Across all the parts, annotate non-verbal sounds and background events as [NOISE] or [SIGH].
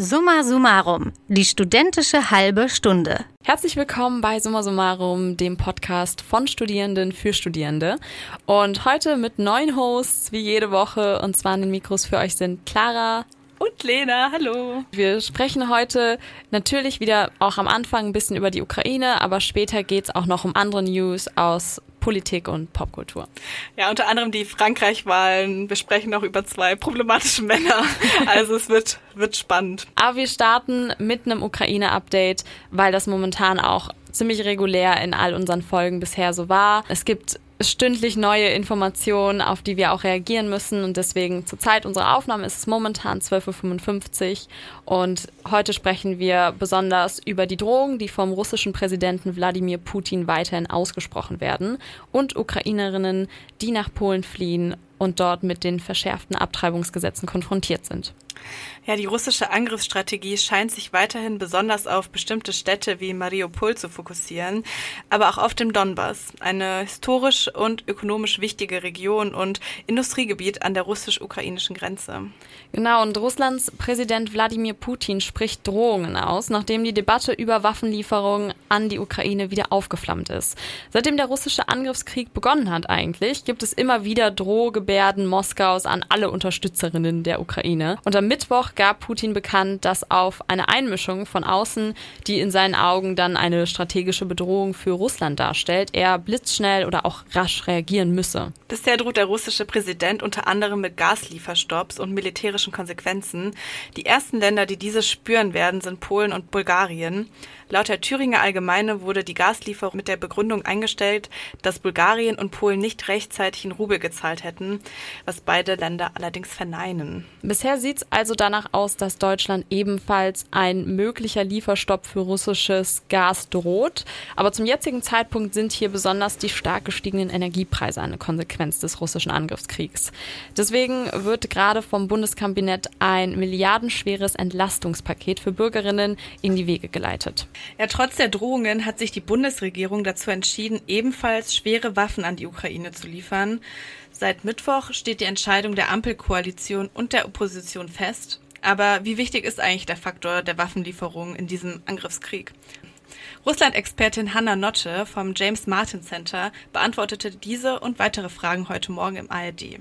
Summa summarum, die studentische halbe Stunde. Herzlich willkommen bei Summa summarum, dem Podcast von Studierenden für Studierende. Und heute mit neun Hosts, wie jede Woche. Und zwar an den Mikros für euch sind Clara, und Lena, hallo. Wir sprechen heute natürlich wieder auch am Anfang ein bisschen über die Ukraine, aber später geht's auch noch um andere News aus Politik und Popkultur. Ja, unter anderem die Frankreich-Wahlen. Wir sprechen auch über zwei problematische Männer. Also es wird, wird spannend. Aber wir starten mit einem Ukraine-Update, weil das momentan auch ziemlich regulär in all unseren Folgen bisher so war. Es gibt stündlich neue Informationen, auf die wir auch reagieren müssen. Und deswegen zur Zeit unserer Aufnahme ist es momentan 12.55 Uhr. Und heute sprechen wir besonders über die Drohungen, die vom russischen Präsidenten Wladimir Putin weiterhin ausgesprochen werden und Ukrainerinnen, die nach Polen fliehen und dort mit den verschärften Abtreibungsgesetzen konfrontiert sind. Ja, die russische Angriffsstrategie scheint sich weiterhin besonders auf bestimmte Städte wie Mariupol zu fokussieren, aber auch auf dem Donbass, eine historisch und ökonomisch wichtige Region und Industriegebiet an der russisch-ukrainischen Grenze. Genau, und Russlands Präsident Wladimir Putin spricht Drohungen aus, nachdem die Debatte über Waffenlieferungen an die Ukraine wieder aufgeflammt ist. Seitdem der russische Angriffskrieg begonnen hat eigentlich, gibt es immer wieder Drohgebärden Moskaus an alle Unterstützerinnen der Ukraine. Und am Mittwoch gab Putin bekannt, dass auf eine Einmischung von außen, die in seinen Augen dann eine strategische Bedrohung für Russland darstellt, er blitzschnell oder auch rasch reagieren müsse. Bisher droht der russische Präsident unter anderem mit Gaslieferstopps und militärischen Konsequenzen. Die ersten Länder, die diese spüren werden, sind Polen und Bulgarien. Laut der Thüringer Allgemeine wurde die Gaslieferung mit der Begründung eingestellt, dass Bulgarien und Polen nicht rechtzeitig in Rubel gezahlt hätten, was beide Länder allerdings verneinen. Bisher sieht es also danach aus, dass Deutschland ebenfalls ein möglicher Lieferstopp für russisches Gas droht. Aber zum jetzigen Zeitpunkt sind hier besonders die stark gestiegenen Energiepreise eine Konsequenz des russischen Angriffskriegs. Deswegen wird gerade vom Bundeskabinett ein milliardenschweres Entlastungspaket für Bürgerinnen in die Wege geleitet. Ja, trotz der Drohungen hat sich die Bundesregierung dazu entschieden, ebenfalls schwere Waffen an die Ukraine zu liefern. Seit Mittwoch steht die Entscheidung der Ampelkoalition und der Opposition fest. Aber wie wichtig ist eigentlich der Faktor der Waffenlieferung in diesem Angriffskrieg? Russland-Expertin Hanna Notte vom James Martin Center beantwortete diese und weitere Fragen heute Morgen im ARD.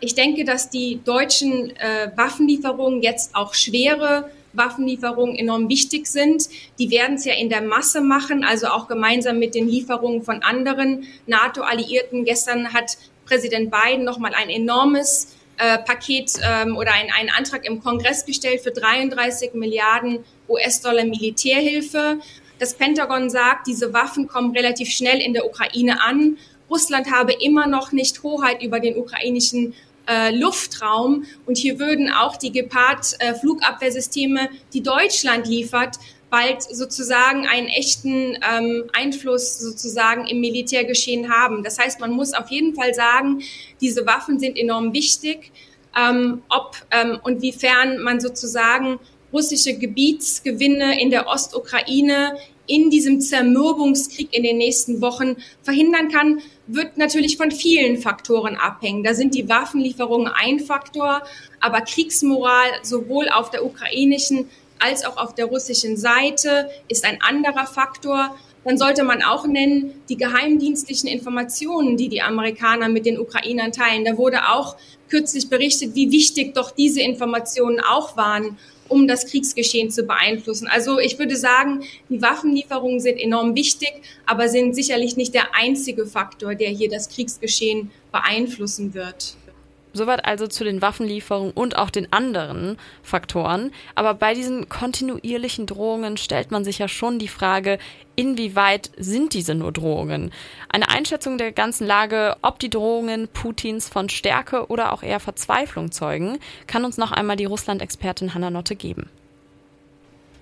Ich denke, dass die deutschen äh, Waffenlieferungen jetzt auch schwere Waffenlieferungen enorm wichtig sind. Die werden es ja in der Masse machen, also auch gemeinsam mit den Lieferungen von anderen NATO-Alliierten. Gestern hat Präsident Biden nochmal ein enormes äh, Paket ähm, oder ein, einen Antrag im Kongress gestellt für 33 Milliarden US-Dollar Militärhilfe. Das Pentagon sagt, diese Waffen kommen relativ schnell in der Ukraine an. Russland habe immer noch nicht Hoheit über den ukrainischen äh, Luftraum. Und hier würden auch die Gepard-Flugabwehrsysteme, äh, die Deutschland liefert, bald sozusagen einen echten ähm, Einfluss sozusagen im Militärgeschehen haben. Das heißt, man muss auf jeden Fall sagen, diese Waffen sind enorm wichtig. Ähm, ob ähm, und wiefern man sozusagen russische Gebietsgewinne in der Ostukraine in diesem Zermürbungskrieg in den nächsten Wochen verhindern kann, wird natürlich von vielen Faktoren abhängen. Da sind die Waffenlieferungen ein Faktor, aber Kriegsmoral sowohl auf der ukrainischen als auch auf der russischen Seite ist ein anderer Faktor. Dann sollte man auch nennen die geheimdienstlichen Informationen, die die Amerikaner mit den Ukrainern teilen. Da wurde auch kürzlich berichtet, wie wichtig doch diese Informationen auch waren um das Kriegsgeschehen zu beeinflussen. Also ich würde sagen, die Waffenlieferungen sind enorm wichtig, aber sind sicherlich nicht der einzige Faktor, der hier das Kriegsgeschehen beeinflussen wird. Soweit also zu den Waffenlieferungen und auch den anderen Faktoren. Aber bei diesen kontinuierlichen Drohungen stellt man sich ja schon die Frage, inwieweit sind diese nur Drohungen? Eine Einschätzung der ganzen Lage, ob die Drohungen Putins von Stärke oder auch eher Verzweiflung zeugen, kann uns noch einmal die Russland-Expertin Hanna Notte geben.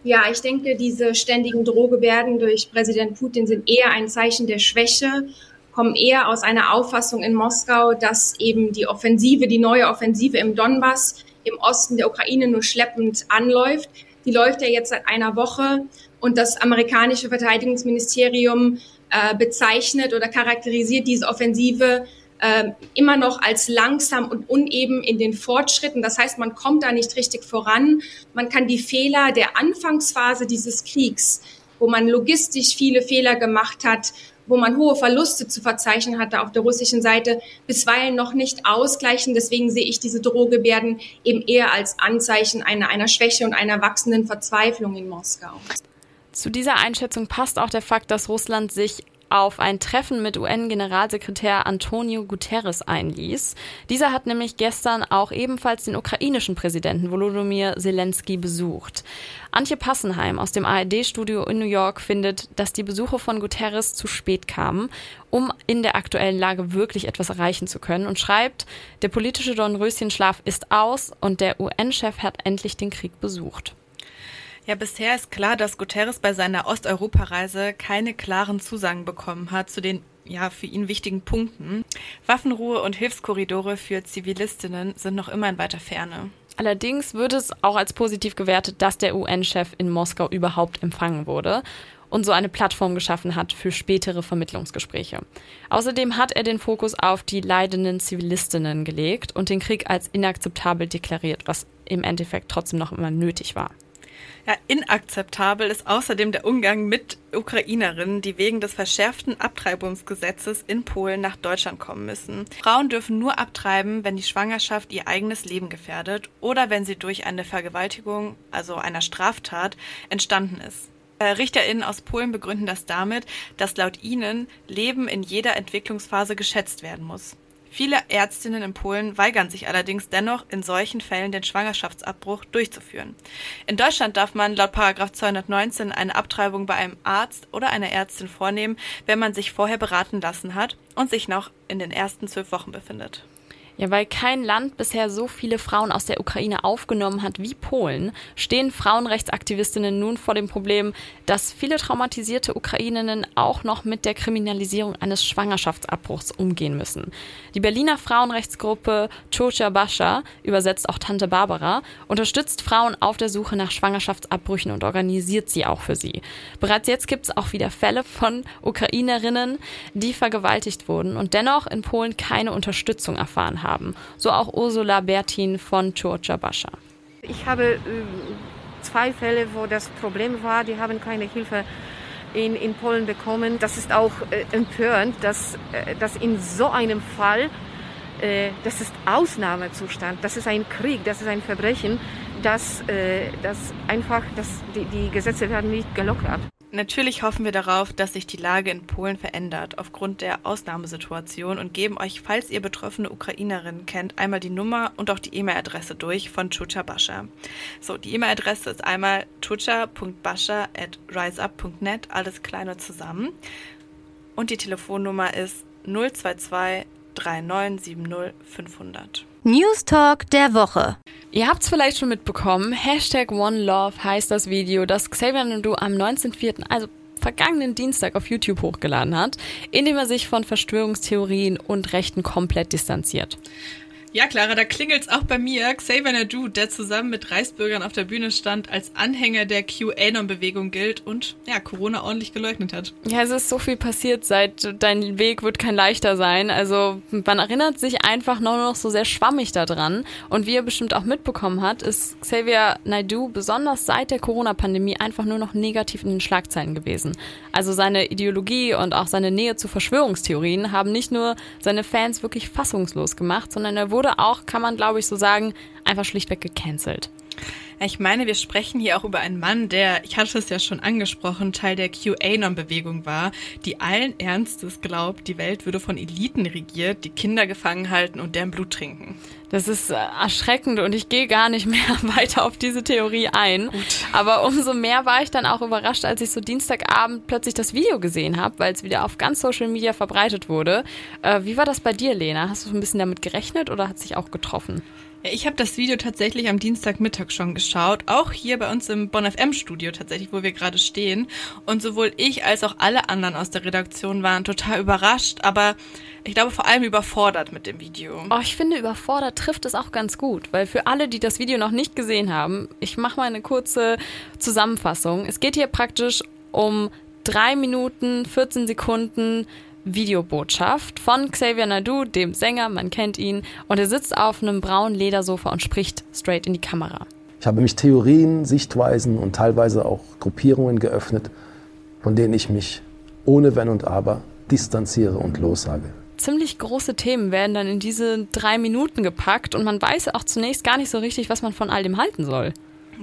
Ja, ich denke, diese ständigen Drohgebärden durch Präsident Putin sind eher ein Zeichen der Schwäche kommen eher aus einer Auffassung in Moskau, dass eben die Offensive, die neue Offensive im Donbass, im Osten der Ukraine nur schleppend anläuft. Die läuft ja jetzt seit einer Woche und das amerikanische Verteidigungsministerium äh, bezeichnet oder charakterisiert diese Offensive äh, immer noch als langsam und uneben in den Fortschritten. Das heißt, man kommt da nicht richtig voran. Man kann die Fehler der Anfangsphase dieses Kriegs, wo man logistisch viele Fehler gemacht hat, wo man hohe Verluste zu verzeichnen hatte auf der russischen Seite, bisweilen noch nicht ausgleichen. Deswegen sehe ich diese Drohgebärden eben eher als Anzeichen einer, einer Schwäche und einer wachsenden Verzweiflung in Moskau. Zu dieser Einschätzung passt auch der Fakt, dass Russland sich auf ein Treffen mit UN-Generalsekretär Antonio Guterres einließ. Dieser hat nämlich gestern auch ebenfalls den ukrainischen Präsidenten Volodymyr Zelensky besucht. Antje Passenheim aus dem ARD-Studio in New York findet, dass die Besuche von Guterres zu spät kamen, um in der aktuellen Lage wirklich etwas erreichen zu können und schreibt, der politische Dornröschenschlaf ist aus und der UN-Chef hat endlich den Krieg besucht. Ja, bisher ist klar, dass Guterres bei seiner Osteuropareise keine klaren Zusagen bekommen hat zu den ja, für ihn wichtigen Punkten. Waffenruhe und Hilfskorridore für Zivilistinnen sind noch immer in weiter Ferne. Allerdings wird es auch als positiv gewertet, dass der UN-Chef in Moskau überhaupt empfangen wurde und so eine Plattform geschaffen hat für spätere Vermittlungsgespräche. Außerdem hat er den Fokus auf die leidenden Zivilistinnen gelegt und den Krieg als inakzeptabel deklariert, was im Endeffekt trotzdem noch immer nötig war. Ja, inakzeptabel ist außerdem der Umgang mit Ukrainerinnen, die wegen des verschärften Abtreibungsgesetzes in Polen nach Deutschland kommen müssen. Frauen dürfen nur abtreiben, wenn die Schwangerschaft ihr eigenes Leben gefährdet oder wenn sie durch eine Vergewaltigung, also einer Straftat, entstanden ist. Äh, RichterInnen aus Polen begründen das damit, dass laut ihnen Leben in jeder Entwicklungsphase geschätzt werden muss. Viele Ärztinnen in Polen weigern sich allerdings dennoch, in solchen Fällen den Schwangerschaftsabbruch durchzuführen. In Deutschland darf man laut 219 eine Abtreibung bei einem Arzt oder einer Ärztin vornehmen, wenn man sich vorher beraten lassen hat und sich noch in den ersten zwölf Wochen befindet. Ja, weil kein Land bisher so viele Frauen aus der Ukraine aufgenommen hat wie Polen, stehen Frauenrechtsaktivistinnen nun vor dem Problem, dass viele traumatisierte Ukrainerinnen auch noch mit der Kriminalisierung eines Schwangerschaftsabbruchs umgehen müssen. Die Berliner Frauenrechtsgruppe Chocha Bascha, übersetzt auch Tante Barbara, unterstützt Frauen auf der Suche nach Schwangerschaftsabbrüchen und organisiert sie auch für sie. Bereits jetzt gibt es auch wieder Fälle von Ukrainerinnen, die vergewaltigt wurden und dennoch in Polen keine Unterstützung erfahren haben haben. So auch Ursula Bertin von Georgia Bascha. Ich habe äh, zwei Fälle, wo das Problem war, die haben keine Hilfe in, in Polen bekommen. Das ist auch äh, empörend, dass, äh, dass in so einem Fall, äh, das ist Ausnahmezustand, das ist ein Krieg, das ist ein Verbrechen, dass, äh, dass einfach dass die, die Gesetze werden nicht gelockert. Natürlich hoffen wir darauf, dass sich die Lage in Polen verändert aufgrund der Ausnahmesituation und geben euch, falls ihr betroffene Ukrainerinnen kennt, einmal die Nummer und auch die E-Mail-Adresse durch von Chucha Bascha. So, die E-Mail-Adresse ist einmal chucha.bascha alles kleine zusammen. Und die Telefonnummer ist 022 3970 500. News Talk der Woche. Ihr habt es vielleicht schon mitbekommen. Hashtag OneLove heißt das Video, das Xavier Nadu am 19.04., also vergangenen Dienstag auf YouTube hochgeladen hat, in dem er sich von Verschwörungstheorien und Rechten komplett distanziert. Ja, Clara, da klingelt's auch bei mir. Xavier Nadu, der zusammen mit Reichsbürgern auf der Bühne stand, als Anhänger der QAnon-Bewegung gilt und ja, Corona ordentlich geleugnet hat. Ja, es ist so viel passiert seit Dein Weg wird kein leichter sein. Also man erinnert sich einfach nur noch so sehr schwammig daran. Und wie ihr bestimmt auch mitbekommen hat, ist Xavier Naidu besonders seit der Corona-Pandemie einfach nur noch negativ in den Schlagzeilen gewesen. Also seine Ideologie und auch seine Nähe zu Verschwörungstheorien haben nicht nur seine Fans wirklich fassungslos gemacht, sondern er wurde wurde auch, kann man glaube ich so sagen, einfach schlichtweg gecancelt. Ich meine, wir sprechen hier auch über einen Mann, der, ich hatte es ja schon angesprochen, Teil der QAnon-Bewegung war, die allen Ernstes glaubt, die Welt würde von Eliten regiert, die Kinder gefangen halten und deren Blut trinken. Das ist äh, erschreckend und ich gehe gar nicht [LAUGHS] mehr weiter auf diese Theorie ein. Gut. Aber umso mehr war ich dann auch überrascht, als ich so Dienstagabend plötzlich das Video gesehen habe, weil es wieder auf ganz Social Media verbreitet wurde. Äh, wie war das bei dir, Lena? Hast du ein bisschen damit gerechnet oder hat sich auch getroffen? Ich habe das Video tatsächlich am Dienstagmittag schon geschaut, auch hier bei uns im Bonn FM Studio tatsächlich, wo wir gerade stehen. Und sowohl ich als auch alle anderen aus der Redaktion waren total überrascht, aber ich glaube vor allem überfordert mit dem Video. Oh, ich finde, überfordert trifft es auch ganz gut, weil für alle, die das Video noch nicht gesehen haben, ich mache mal eine kurze Zusammenfassung. Es geht hier praktisch um drei Minuten, 14 Sekunden Videobotschaft von Xavier Nadu, dem Sänger, man kennt ihn, und er sitzt auf einem braunen Ledersofa und spricht straight in die Kamera. Ich habe mich Theorien, Sichtweisen und teilweise auch Gruppierungen geöffnet, von denen ich mich ohne Wenn und Aber distanziere und lossage. Ziemlich große Themen werden dann in diese drei Minuten gepackt und man weiß auch zunächst gar nicht so richtig, was man von all dem halten soll.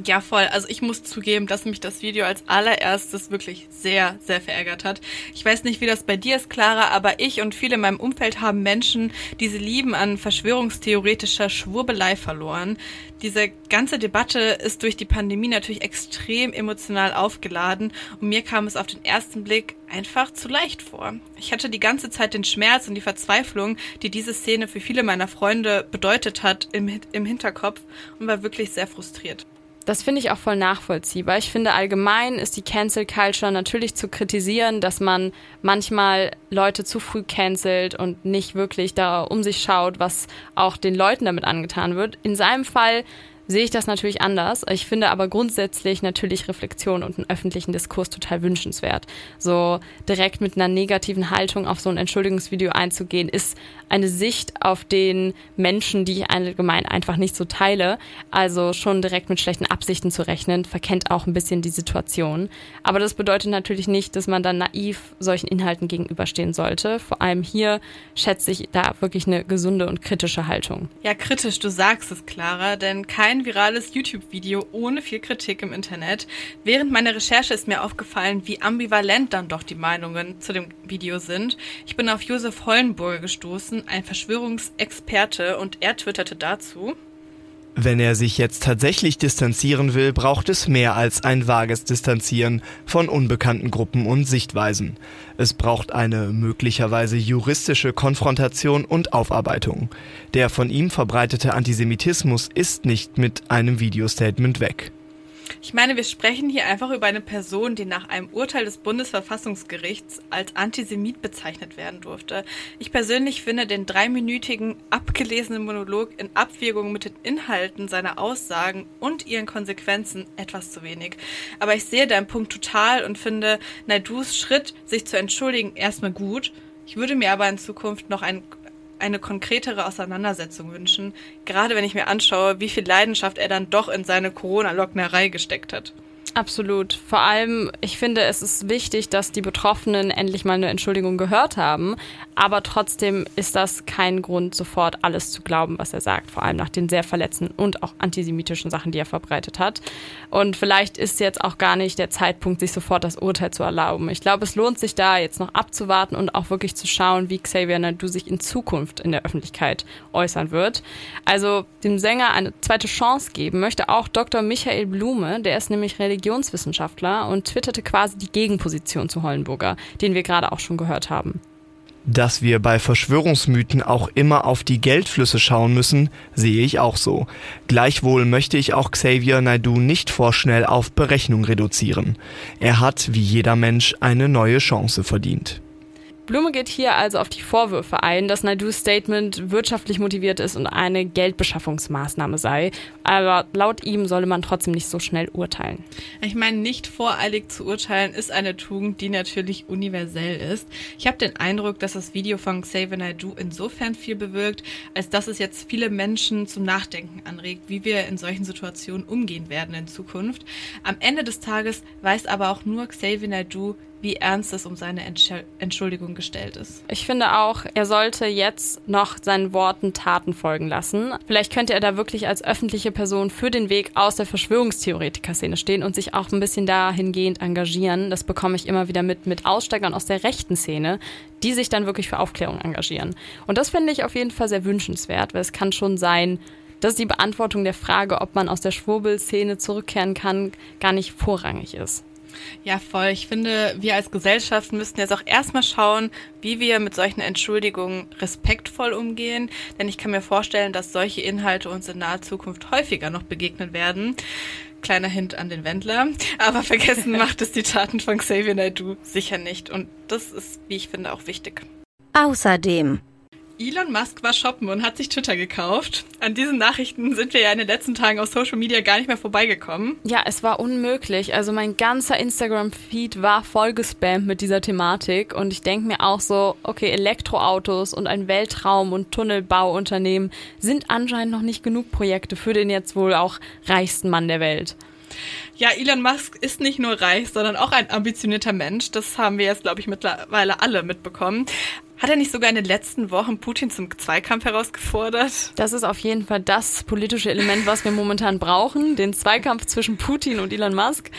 Ja, voll. Also ich muss zugeben, dass mich das Video als allererstes wirklich sehr, sehr verärgert hat. Ich weiß nicht, wie das bei dir ist, Clara, aber ich und viele in meinem Umfeld haben Menschen diese Lieben an verschwörungstheoretischer Schwurbelei verloren. Diese ganze Debatte ist durch die Pandemie natürlich extrem emotional aufgeladen und mir kam es auf den ersten Blick einfach zu leicht vor. Ich hatte die ganze Zeit den Schmerz und die Verzweiflung, die diese Szene für viele meiner Freunde bedeutet hat, im, im Hinterkopf und war wirklich sehr frustriert. Das finde ich auch voll nachvollziehbar. Ich finde allgemein ist die Cancel Culture natürlich zu kritisieren, dass man manchmal Leute zu früh cancelt und nicht wirklich da um sich schaut, was auch den Leuten damit angetan wird. In seinem Fall sehe ich das natürlich anders. Ich finde aber grundsätzlich natürlich Reflexion und einen öffentlichen Diskurs total wünschenswert. So direkt mit einer negativen Haltung auf so ein Entschuldigungsvideo einzugehen, ist eine Sicht auf den Menschen, die ich allgemein einfach nicht so teile. Also schon direkt mit schlechten Absichten zu rechnen, verkennt auch ein bisschen die Situation. Aber das bedeutet natürlich nicht, dass man dann naiv solchen Inhalten gegenüberstehen sollte. Vor allem hier schätze ich da wirklich eine gesunde und kritische Haltung. Ja, kritisch, du sagst es, Clara, denn kein virales YouTube-Video ohne viel Kritik im Internet. Während meiner Recherche ist mir aufgefallen, wie ambivalent dann doch die Meinungen zu dem Video sind. Ich bin auf Josef Hollenburger gestoßen, ein Verschwörungsexperte und er twitterte dazu. Wenn er sich jetzt tatsächlich distanzieren will, braucht es mehr als ein vages Distanzieren von unbekannten Gruppen und Sichtweisen. Es braucht eine möglicherweise juristische Konfrontation und Aufarbeitung. Der von ihm verbreitete Antisemitismus ist nicht mit einem Videostatement weg. Ich meine, wir sprechen hier einfach über eine Person, die nach einem Urteil des Bundesverfassungsgerichts als Antisemit bezeichnet werden durfte. Ich persönlich finde den dreiminütigen, abgelesenen Monolog in Abwägung mit den Inhalten seiner Aussagen und ihren Konsequenzen etwas zu wenig. Aber ich sehe deinen Punkt total und finde Naidus Schritt, sich zu entschuldigen, erstmal gut. Ich würde mir aber in Zukunft noch ein eine konkretere Auseinandersetzung wünschen, gerade wenn ich mir anschaue, wie viel Leidenschaft er dann doch in seine Corona-Locknerei gesteckt hat. Absolut. Vor allem, ich finde, es ist wichtig, dass die Betroffenen endlich mal eine Entschuldigung gehört haben. Aber trotzdem ist das kein Grund, sofort alles zu glauben, was er sagt. Vor allem nach den sehr verletzenden und auch antisemitischen Sachen, die er verbreitet hat. Und vielleicht ist jetzt auch gar nicht der Zeitpunkt, sich sofort das Urteil zu erlauben. Ich glaube, es lohnt sich da jetzt noch abzuwarten und auch wirklich zu schauen, wie Xavier Nadu sich in Zukunft in der Öffentlichkeit äußern wird. Also dem Sänger eine zweite Chance geben möchte auch Dr. Michael Blume, der ist nämlich Religion Religionswissenschaftler und twitterte quasi die Gegenposition zu Hollenburger, den wir gerade auch schon gehört haben. Dass wir bei Verschwörungsmythen auch immer auf die Geldflüsse schauen müssen, sehe ich auch so. Gleichwohl möchte ich auch Xavier Naidu nicht vorschnell auf Berechnung reduzieren. Er hat, wie jeder Mensch, eine neue Chance verdient. Blume geht hier also auf die Vorwürfe ein, dass Naidus Statement wirtschaftlich motiviert ist und eine Geldbeschaffungsmaßnahme sei. Aber laut ihm solle man trotzdem nicht so schnell urteilen. Ich meine, nicht voreilig zu urteilen ist eine Tugend, die natürlich universell ist. Ich habe den Eindruck, dass das Video von Xavier Naidoo insofern viel bewirkt, als dass es jetzt viele Menschen zum Nachdenken anregt, wie wir in solchen Situationen umgehen werden in Zukunft. Am Ende des Tages weiß aber auch nur Xavier Naidoo, wie ernst es um seine Entschuldigung gestellt ist. Ich finde auch, er sollte jetzt noch seinen Worten Taten folgen lassen. Vielleicht könnte er da wirklich als öffentliche Person für den Weg aus der Verschwörungstheoretiker-Szene stehen und sich auch ein bisschen dahingehend engagieren. Das bekomme ich immer wieder mit, mit Aussteigern aus der rechten Szene, die sich dann wirklich für Aufklärung engagieren. Und das finde ich auf jeden Fall sehr wünschenswert, weil es kann schon sein, dass die Beantwortung der Frage, ob man aus der Schwurbelszene zurückkehren kann, gar nicht vorrangig ist. Ja, voll. Ich finde, wir als Gesellschaft müssten jetzt auch erstmal schauen, wie wir mit solchen Entschuldigungen respektvoll umgehen. Denn ich kann mir vorstellen, dass solche Inhalte uns in naher Zukunft häufiger noch begegnen werden. Kleiner Hint an den Wendler. Aber vergessen [LAUGHS] macht es die Taten von Xavier Naidoo sicher nicht. Und das ist, wie ich finde, auch wichtig. Außerdem Elon Musk war shoppen und hat sich Twitter gekauft. An diesen Nachrichten sind wir ja in den letzten Tagen auf Social Media gar nicht mehr vorbeigekommen. Ja, es war unmöglich. Also mein ganzer Instagram-Feed war voll gespammt mit dieser Thematik und ich denke mir auch so, okay, Elektroautos und ein Weltraum- und Tunnelbauunternehmen sind anscheinend noch nicht genug Projekte für den jetzt wohl auch reichsten Mann der Welt. Ja, Elon Musk ist nicht nur reich, sondern auch ein ambitionierter Mensch. Das haben wir jetzt, glaube ich, mittlerweile alle mitbekommen. Hat er nicht sogar in den letzten Wochen Putin zum Zweikampf herausgefordert? Das ist auf jeden Fall das politische Element, was wir momentan brauchen, den Zweikampf zwischen Putin und Elon Musk.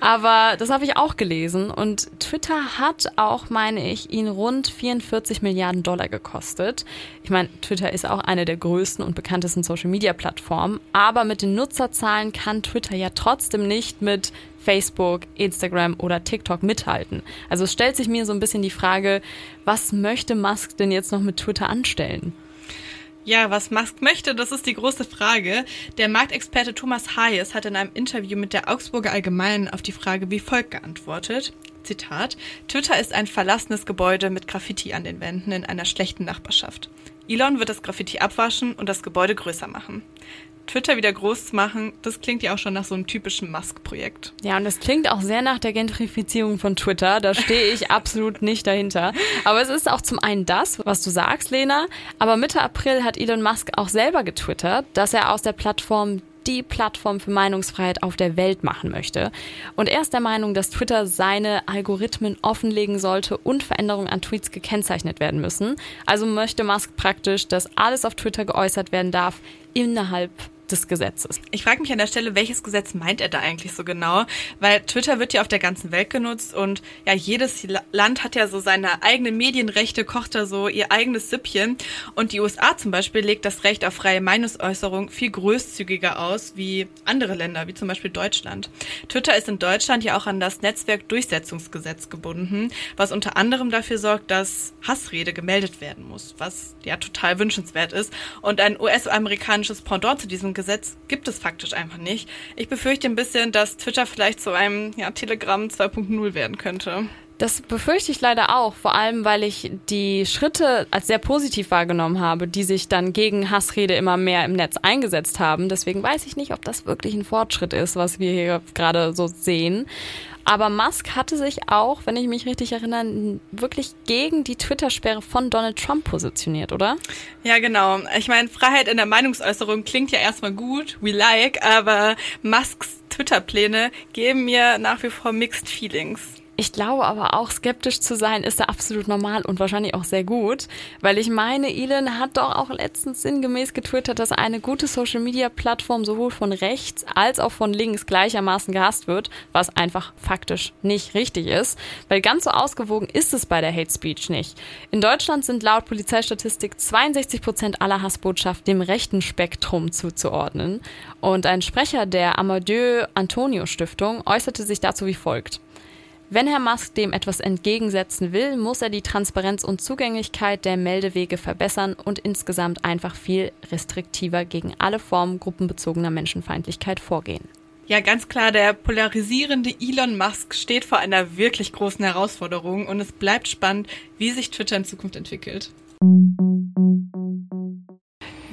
Aber das habe ich auch gelesen und Twitter hat auch, meine ich, ihn rund 44 Milliarden Dollar gekostet. Ich meine, Twitter ist auch eine der größten und bekanntesten Social-Media-Plattformen, aber mit den Nutzerzahlen kann Twitter ja trotzdem nicht mit Facebook, Instagram oder TikTok mithalten. Also stellt sich mir so ein bisschen die Frage, was möchte Musk denn jetzt noch mit Twitter anstellen? Ja, was Musk möchte, das ist die große Frage. Der Marktexperte Thomas Hayes hat in einem Interview mit der Augsburger Allgemeinen auf die Frage wie folgt geantwortet. Zitat, Twitter ist ein verlassenes Gebäude mit Graffiti an den Wänden in einer schlechten Nachbarschaft. Elon wird das Graffiti abwaschen und das Gebäude größer machen. Twitter wieder groß zu machen, das klingt ja auch schon nach so einem typischen Musk-Projekt. Ja, und das klingt auch sehr nach der Gentrifizierung von Twitter. Da stehe ich [LAUGHS] absolut nicht dahinter. Aber es ist auch zum einen das, was du sagst, Lena. Aber Mitte April hat Elon Musk auch selber getwittert, dass er aus der Plattform die Plattform für Meinungsfreiheit auf der Welt machen möchte. Und er ist der Meinung, dass Twitter seine Algorithmen offenlegen sollte und Veränderungen an Tweets gekennzeichnet werden müssen. Also möchte Musk praktisch, dass alles auf Twitter geäußert werden darf innerhalb des Gesetzes. Ich frage mich an der Stelle, welches Gesetz meint er da eigentlich so genau? Weil Twitter wird ja auf der ganzen Welt genutzt und ja, jedes Land hat ja so seine eigenen Medienrechte, kocht da so ihr eigenes Süppchen. Und die USA zum Beispiel legt das Recht auf freie Meinungsäußerung viel großzügiger aus wie andere Länder, wie zum Beispiel Deutschland. Twitter ist in Deutschland ja auch an das Netzwerkdurchsetzungsgesetz gebunden, was unter anderem dafür sorgt, dass Hassrede gemeldet werden muss, was ja total wünschenswert ist. Und ein US-amerikanisches Pendant zu diesem Gesetz Gesetz gibt es faktisch einfach nicht. Ich befürchte ein bisschen, dass Twitter vielleicht zu einem ja, Telegram 2.0 werden könnte. Das befürchte ich leider auch, vor allem weil ich die Schritte als sehr positiv wahrgenommen habe, die sich dann gegen Hassrede immer mehr im Netz eingesetzt haben. Deswegen weiß ich nicht, ob das wirklich ein Fortschritt ist, was wir hier gerade so sehen. Aber Musk hatte sich auch, wenn ich mich richtig erinnere, wirklich gegen die Twitter-Sperre von Donald Trump positioniert, oder? Ja, genau. Ich meine, Freiheit in der Meinungsäußerung klingt ja erstmal gut, we like, aber Musks Twitter-Pläne geben mir nach wie vor mixed feelings. Ich glaube aber auch, skeptisch zu sein ist da absolut normal und wahrscheinlich auch sehr gut, weil ich meine, Elon hat doch auch letztens sinngemäß getwittert, dass eine gute Social-Media-Plattform sowohl von rechts als auch von links gleichermaßen gehasst wird, was einfach faktisch nicht richtig ist, weil ganz so ausgewogen ist es bei der Hate Speech nicht. In Deutschland sind laut Polizeistatistik 62 Prozent aller Hassbotschaften dem rechten Spektrum zuzuordnen und ein Sprecher der Amadeu Antonio Stiftung äußerte sich dazu wie folgt. Wenn Herr Musk dem etwas entgegensetzen will, muss er die Transparenz und Zugänglichkeit der Meldewege verbessern und insgesamt einfach viel restriktiver gegen alle Formen gruppenbezogener Menschenfeindlichkeit vorgehen. Ja, ganz klar, der polarisierende Elon Musk steht vor einer wirklich großen Herausforderung und es bleibt spannend, wie sich Twitter in Zukunft entwickelt.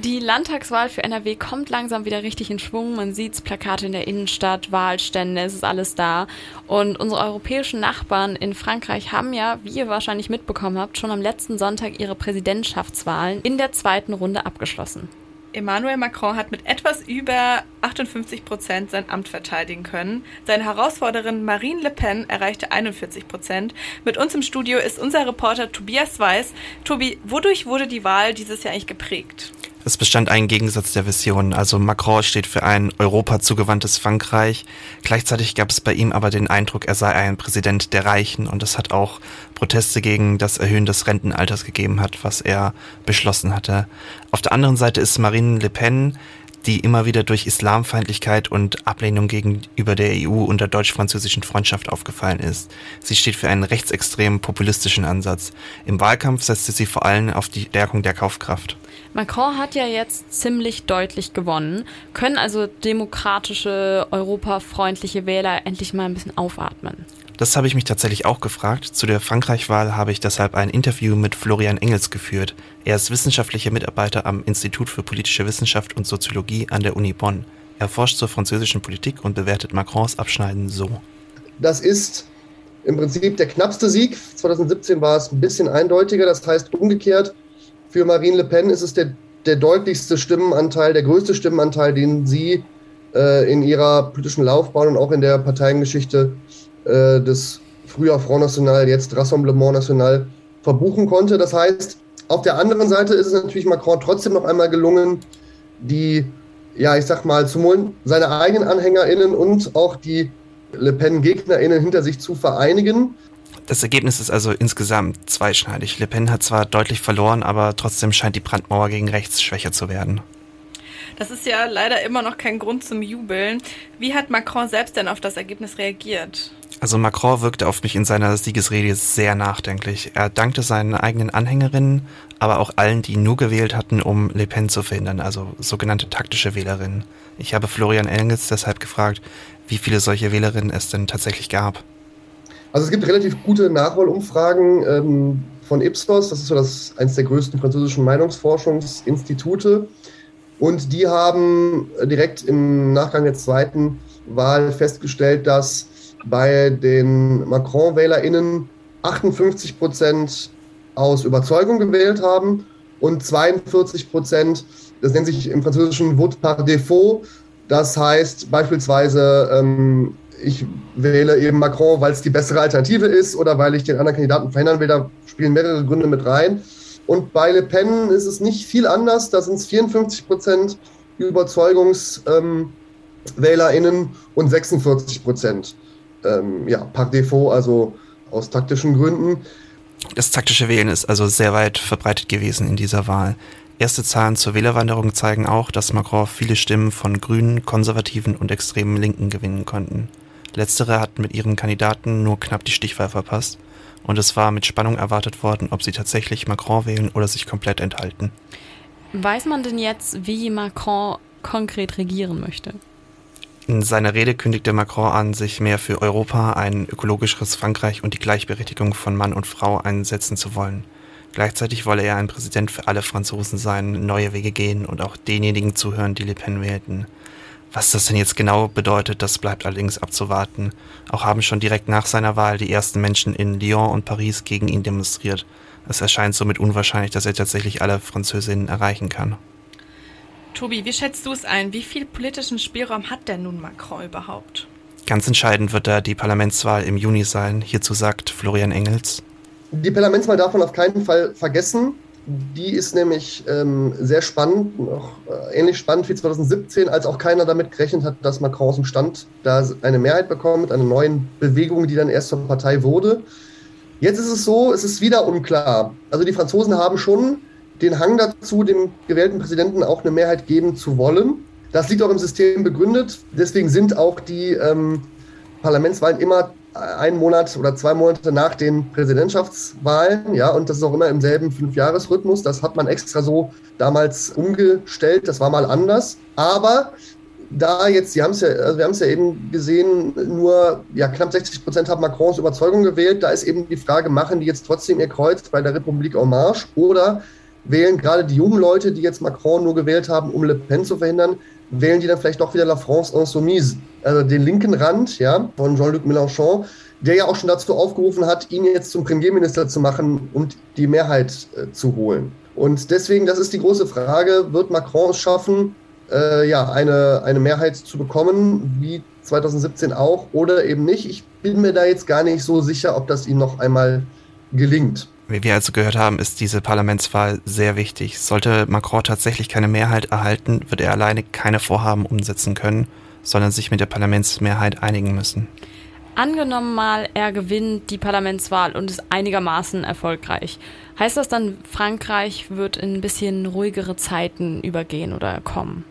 Die Landtagswahl für NRW kommt langsam wieder richtig in Schwung. Man sieht Plakate in der Innenstadt, Wahlstände, es ist alles da. Und unsere europäischen Nachbarn in Frankreich haben ja, wie ihr wahrscheinlich mitbekommen habt, schon am letzten Sonntag ihre Präsidentschaftswahlen in der zweiten Runde abgeschlossen. Emmanuel Macron hat mit etwas über 58 Prozent sein Amt verteidigen können. Seine Herausforderin Marine Le Pen erreichte 41 Prozent. Mit uns im Studio ist unser Reporter Tobias Weiß. Tobi, wodurch wurde die Wahl dieses Jahr eigentlich geprägt? Es bestand ein Gegensatz der Visionen. Also Macron steht für ein Europa zugewandtes Frankreich. Gleichzeitig gab es bei ihm aber den Eindruck, er sei ein Präsident der Reichen und es hat auch Proteste gegen das Erhöhen des Rentenalters gegeben hat, was er beschlossen hatte. Auf der anderen Seite ist Marine Le Pen die immer wieder durch Islamfeindlichkeit und Ablehnung gegenüber der EU und der deutsch-französischen Freundschaft aufgefallen ist. Sie steht für einen rechtsextremen populistischen Ansatz. Im Wahlkampf setzte sie vor allem auf die Stärkung der Kaufkraft. Macron hat ja jetzt ziemlich deutlich gewonnen. Können also demokratische, europafreundliche Wähler endlich mal ein bisschen aufatmen? Das habe ich mich tatsächlich auch gefragt. Zu der Frankreich-Wahl habe ich deshalb ein Interview mit Florian Engels geführt. Er ist wissenschaftlicher Mitarbeiter am Institut für politische Wissenschaft und Soziologie an der Uni Bonn. Er forscht zur französischen Politik und bewertet Macrons Abschneiden so. Das ist im Prinzip der knappste Sieg. 2017 war es ein bisschen eindeutiger. Das heißt umgekehrt, für Marine Le Pen ist es der, der deutlichste Stimmenanteil, der größte Stimmenanteil, den sie äh, in ihrer politischen Laufbahn und auch in der Parteiengeschichte äh, des früher Front National, jetzt Rassemblement National verbuchen konnte. Das heißt, auf der anderen Seite ist es natürlich Macron trotzdem noch einmal gelungen, die, ja, ich sag mal, zum seine eigenen AnhängerInnen und auch die Le Pen-GegnerInnen hinter sich zu vereinigen. Das Ergebnis ist also insgesamt zweischneidig. Le Pen hat zwar deutlich verloren, aber trotzdem scheint die Brandmauer gegen rechts schwächer zu werden. Das ist ja leider immer noch kein Grund zum Jubeln. Wie hat Macron selbst denn auf das Ergebnis reagiert? Also Macron wirkte auf mich in seiner Siegesrede sehr nachdenklich. Er dankte seinen eigenen Anhängerinnen, aber auch allen, die nur gewählt hatten, um Le Pen zu verhindern, also sogenannte taktische Wählerinnen. Ich habe Florian Engels deshalb gefragt, wie viele solche Wählerinnen es denn tatsächlich gab. Also es gibt relativ gute Nachholumfragen ähm, von Ipsos, das ist so das eines der größten französischen Meinungsforschungsinstitute. Und die haben direkt im Nachgang der zweiten Wahl festgestellt, dass bei den Macron-WählerInnen 58 Prozent aus Überzeugung gewählt haben und 42 Prozent, das nennt sich im Französischen Vote par défaut. Das heißt beispielsweise, ähm, ich wähle eben Macron, weil es die bessere Alternative ist oder weil ich den anderen Kandidaten verhindern will. Da spielen mehrere Gründe mit rein. Und bei Le Pen ist es nicht viel anders. Da sind es 54 Prozent Überzeugungswählerinnen ähm, und 46 Prozent ähm, ja, par défaut, also aus taktischen Gründen. Das taktische Wählen ist also sehr weit verbreitet gewesen in dieser Wahl. Erste Zahlen zur Wählerwanderung zeigen auch, dass Macron viele Stimmen von Grünen, Konservativen und extremen Linken gewinnen konnten. Letztere hatten mit ihren Kandidaten nur knapp die Stichwahl verpasst und es war mit Spannung erwartet worden, ob sie tatsächlich Macron wählen oder sich komplett enthalten. Weiß man denn jetzt, wie Macron konkret regieren möchte? In seiner Rede kündigte Macron an, sich mehr für Europa, ein ökologischeres Frankreich und die Gleichberechtigung von Mann und Frau einsetzen zu wollen. Gleichzeitig wolle er ein Präsident für alle Franzosen sein, neue Wege gehen und auch denjenigen zuhören, die Le Pen wählten. Was das denn jetzt genau bedeutet, das bleibt allerdings abzuwarten. Auch haben schon direkt nach seiner Wahl die ersten Menschen in Lyon und Paris gegen ihn demonstriert. Es erscheint somit unwahrscheinlich, dass er tatsächlich alle Französinnen erreichen kann. Tobi, wie schätzt du es ein? Wie viel politischen Spielraum hat denn nun Macron überhaupt? Ganz entscheidend wird da die Parlamentswahl im Juni sein. Hierzu sagt Florian Engels. Die Parlamentswahl darf man auf keinen Fall vergessen. Die ist nämlich ähm, sehr spannend, noch äh, ähnlich spannend wie 2017, als auch keiner damit gerechnet hat, dass Macron aus dem Stand da eine Mehrheit bekommt mit einer neuen Bewegung, die dann erst zur Partei wurde. Jetzt ist es so, es ist wieder unklar. Also die Franzosen haben schon den Hang dazu, dem gewählten Präsidenten auch eine Mehrheit geben zu wollen. Das liegt auch im System begründet. Deswegen sind auch die ähm, Parlamentswahlen immer einen Monat oder zwei Monate nach den Präsidentschaftswahlen, ja, und das ist auch immer im selben Fünfjahresrhythmus. Das hat man extra so damals umgestellt. Das war mal anders. Aber da jetzt, Sie haben es ja, also wir haben es ja eben gesehen, nur ja, knapp 60 Prozent haben Macrons Überzeugung gewählt. Da ist eben die Frage, machen die jetzt trotzdem ihr Kreuz bei der Republik en Marche oder wählen gerade die jungen Leute, die jetzt Macron nur gewählt haben, um Le Pen zu verhindern, wählen die dann vielleicht doch wieder La France Insoumise, also den linken Rand ja, von Jean-Luc Mélenchon, der ja auch schon dazu aufgerufen hat, ihn jetzt zum Premierminister zu machen und die Mehrheit äh, zu holen. Und deswegen, das ist die große Frage, wird Macron es schaffen, äh, ja, eine, eine Mehrheit zu bekommen, wie 2017 auch, oder eben nicht? Ich bin mir da jetzt gar nicht so sicher, ob das ihm noch einmal gelingt. Wie wir also gehört haben, ist diese Parlamentswahl sehr wichtig. Sollte Macron tatsächlich keine Mehrheit erhalten, wird er alleine keine Vorhaben umsetzen können, sondern sich mit der Parlamentsmehrheit einigen müssen. Angenommen mal, er gewinnt die Parlamentswahl und ist einigermaßen erfolgreich. Heißt das dann, Frankreich wird in ein bisschen ruhigere Zeiten übergehen oder kommen?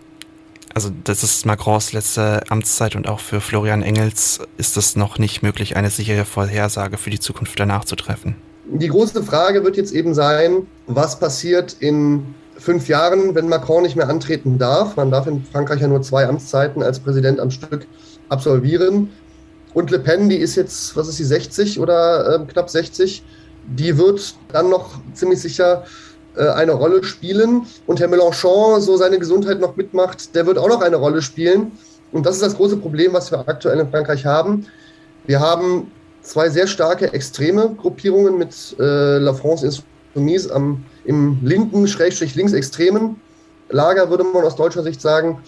Also das ist Macrons letzte Amtszeit und auch für Florian Engels ist es noch nicht möglich, eine sichere Vorhersage für die Zukunft danach zu treffen. Die große Frage wird jetzt eben sein, was passiert in fünf Jahren, wenn Macron nicht mehr antreten darf. Man darf in Frankreich ja nur zwei Amtszeiten als Präsident am Stück absolvieren. Und Le Pen, die ist jetzt, was ist sie, 60 oder äh, knapp 60, die wird dann noch ziemlich sicher äh, eine Rolle spielen. Und Herr Mélenchon, so seine Gesundheit noch mitmacht, der wird auch noch eine Rolle spielen. Und das ist das große Problem, was wir aktuell in Frankreich haben. Wir haben zwei sehr starke extreme Gruppierungen mit äh, La France Insoumise am, im linken, schrägstrich linksextremen Lager, würde man aus deutscher Sicht sagen,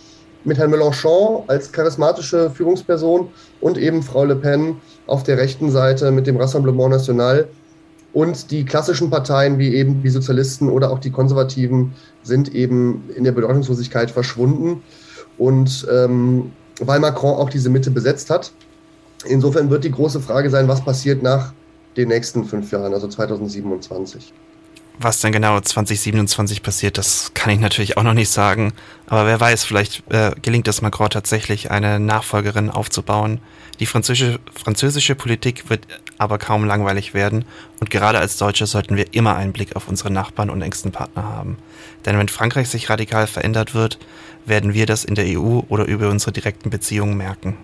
mit Herrn Mélenchon als charismatische Führungsperson und eben Frau Le Pen auf der rechten Seite mit dem Rassemblement National. Und die klassischen Parteien wie eben die Sozialisten oder auch die Konservativen sind eben in der Bedeutungslosigkeit verschwunden. Und ähm, weil Macron auch diese Mitte besetzt hat. Insofern wird die große Frage sein, was passiert nach den nächsten fünf Jahren, also 2027. Was dann genau 2027 passiert, das kann ich natürlich auch noch nicht sagen. Aber wer weiß, vielleicht äh, gelingt es Macron tatsächlich, eine Nachfolgerin aufzubauen. Die französische, französische Politik wird aber kaum langweilig werden. Und gerade als Deutsche sollten wir immer einen Blick auf unsere Nachbarn und engsten Partner haben. Denn wenn Frankreich sich radikal verändert wird, werden wir das in der EU oder über unsere direkten Beziehungen merken.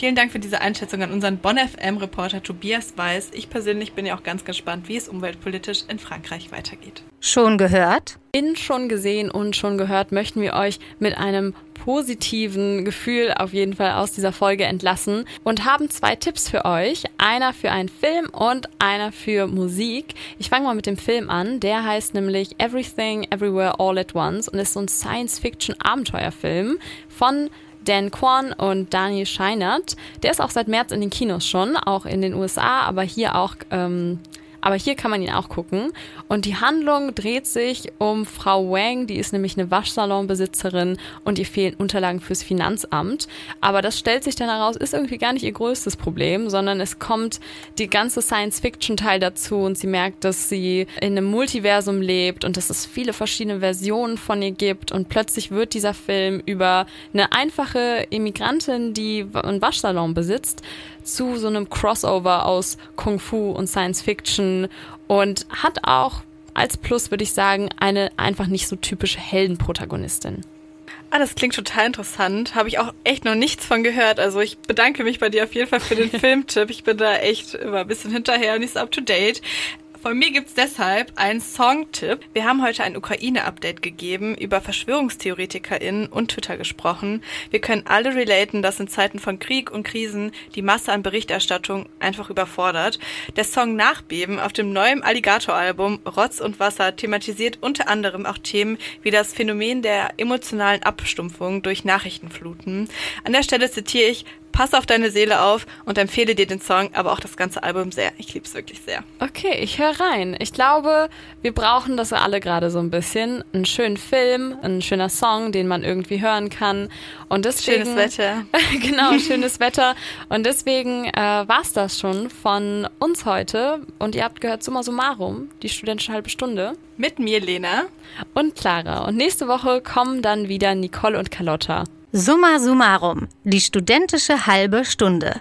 Vielen Dank für diese Einschätzung an unseren Bonn FM-Reporter Tobias Weiß. Ich persönlich bin ja auch ganz gespannt, wie es umweltpolitisch in Frankreich weitergeht. Schon gehört? In schon gesehen und schon gehört möchten wir euch mit einem positiven Gefühl auf jeden Fall aus dieser Folge entlassen und haben zwei Tipps für euch. Einer für einen Film und einer für Musik. Ich fange mal mit dem Film an. Der heißt nämlich Everything Everywhere All at Once und ist so ein Science-Fiction-Abenteuerfilm von Dan Kwan und Daniel Scheinert. Der ist auch seit März in den Kinos schon, auch in den USA, aber hier auch ähm, aber hier kann man ihn auch gucken. Und die Handlung dreht sich um Frau Wang, die ist nämlich eine Waschsalonbesitzerin und ihr fehlen Unterlagen fürs Finanzamt. Aber das stellt sich dann heraus, ist irgendwie gar nicht ihr größtes Problem, sondern es kommt die ganze Science-Fiction-Teil dazu und sie merkt, dass sie in einem Multiversum lebt und dass es viele verschiedene Versionen von ihr gibt und plötzlich wird dieser Film über eine einfache Immigrantin, die einen Waschsalon besitzt, zu so einem Crossover aus Kung Fu und Science Fiction und hat auch als Plus, würde ich sagen, eine einfach nicht so typische Heldenprotagonistin. Ah, das klingt total interessant. Habe ich auch echt noch nichts von gehört. Also ich bedanke mich bei dir auf jeden Fall für den [LAUGHS] Filmtipp. Ich bin da echt immer ein bisschen hinterher und nicht so up to date. Von mir gibt's deshalb einen Songtipp. Wir haben heute ein Ukraine-Update gegeben, über VerschwörungstheoretikerInnen und Twitter gesprochen. Wir können alle relaten, dass in Zeiten von Krieg und Krisen die Masse an Berichterstattung einfach überfordert. Der Song Nachbeben auf dem neuen Alligator-Album Rotz und Wasser thematisiert unter anderem auch Themen wie das Phänomen der emotionalen Abstumpfung durch Nachrichtenfluten. An der Stelle zitiere ich pass auf deine Seele auf und empfehle dir den Song, aber auch das ganze Album sehr. Ich liebe es wirklich sehr. Okay, ich höre rein. Ich glaube, wir brauchen das alle gerade so ein bisschen. Einen schönen Film, ein schöner Song, den man irgendwie hören kann. Und deswegen, schönes Wetter. [LAUGHS] genau, schönes Wetter. Und deswegen äh, war es das schon von uns heute. Und ihr habt gehört Summa Summarum, die studentische halbe Stunde. Mit mir, Lena. Und Clara. Und nächste Woche kommen dann wieder Nicole und Carlotta. Summa summarum, die studentische halbe Stunde.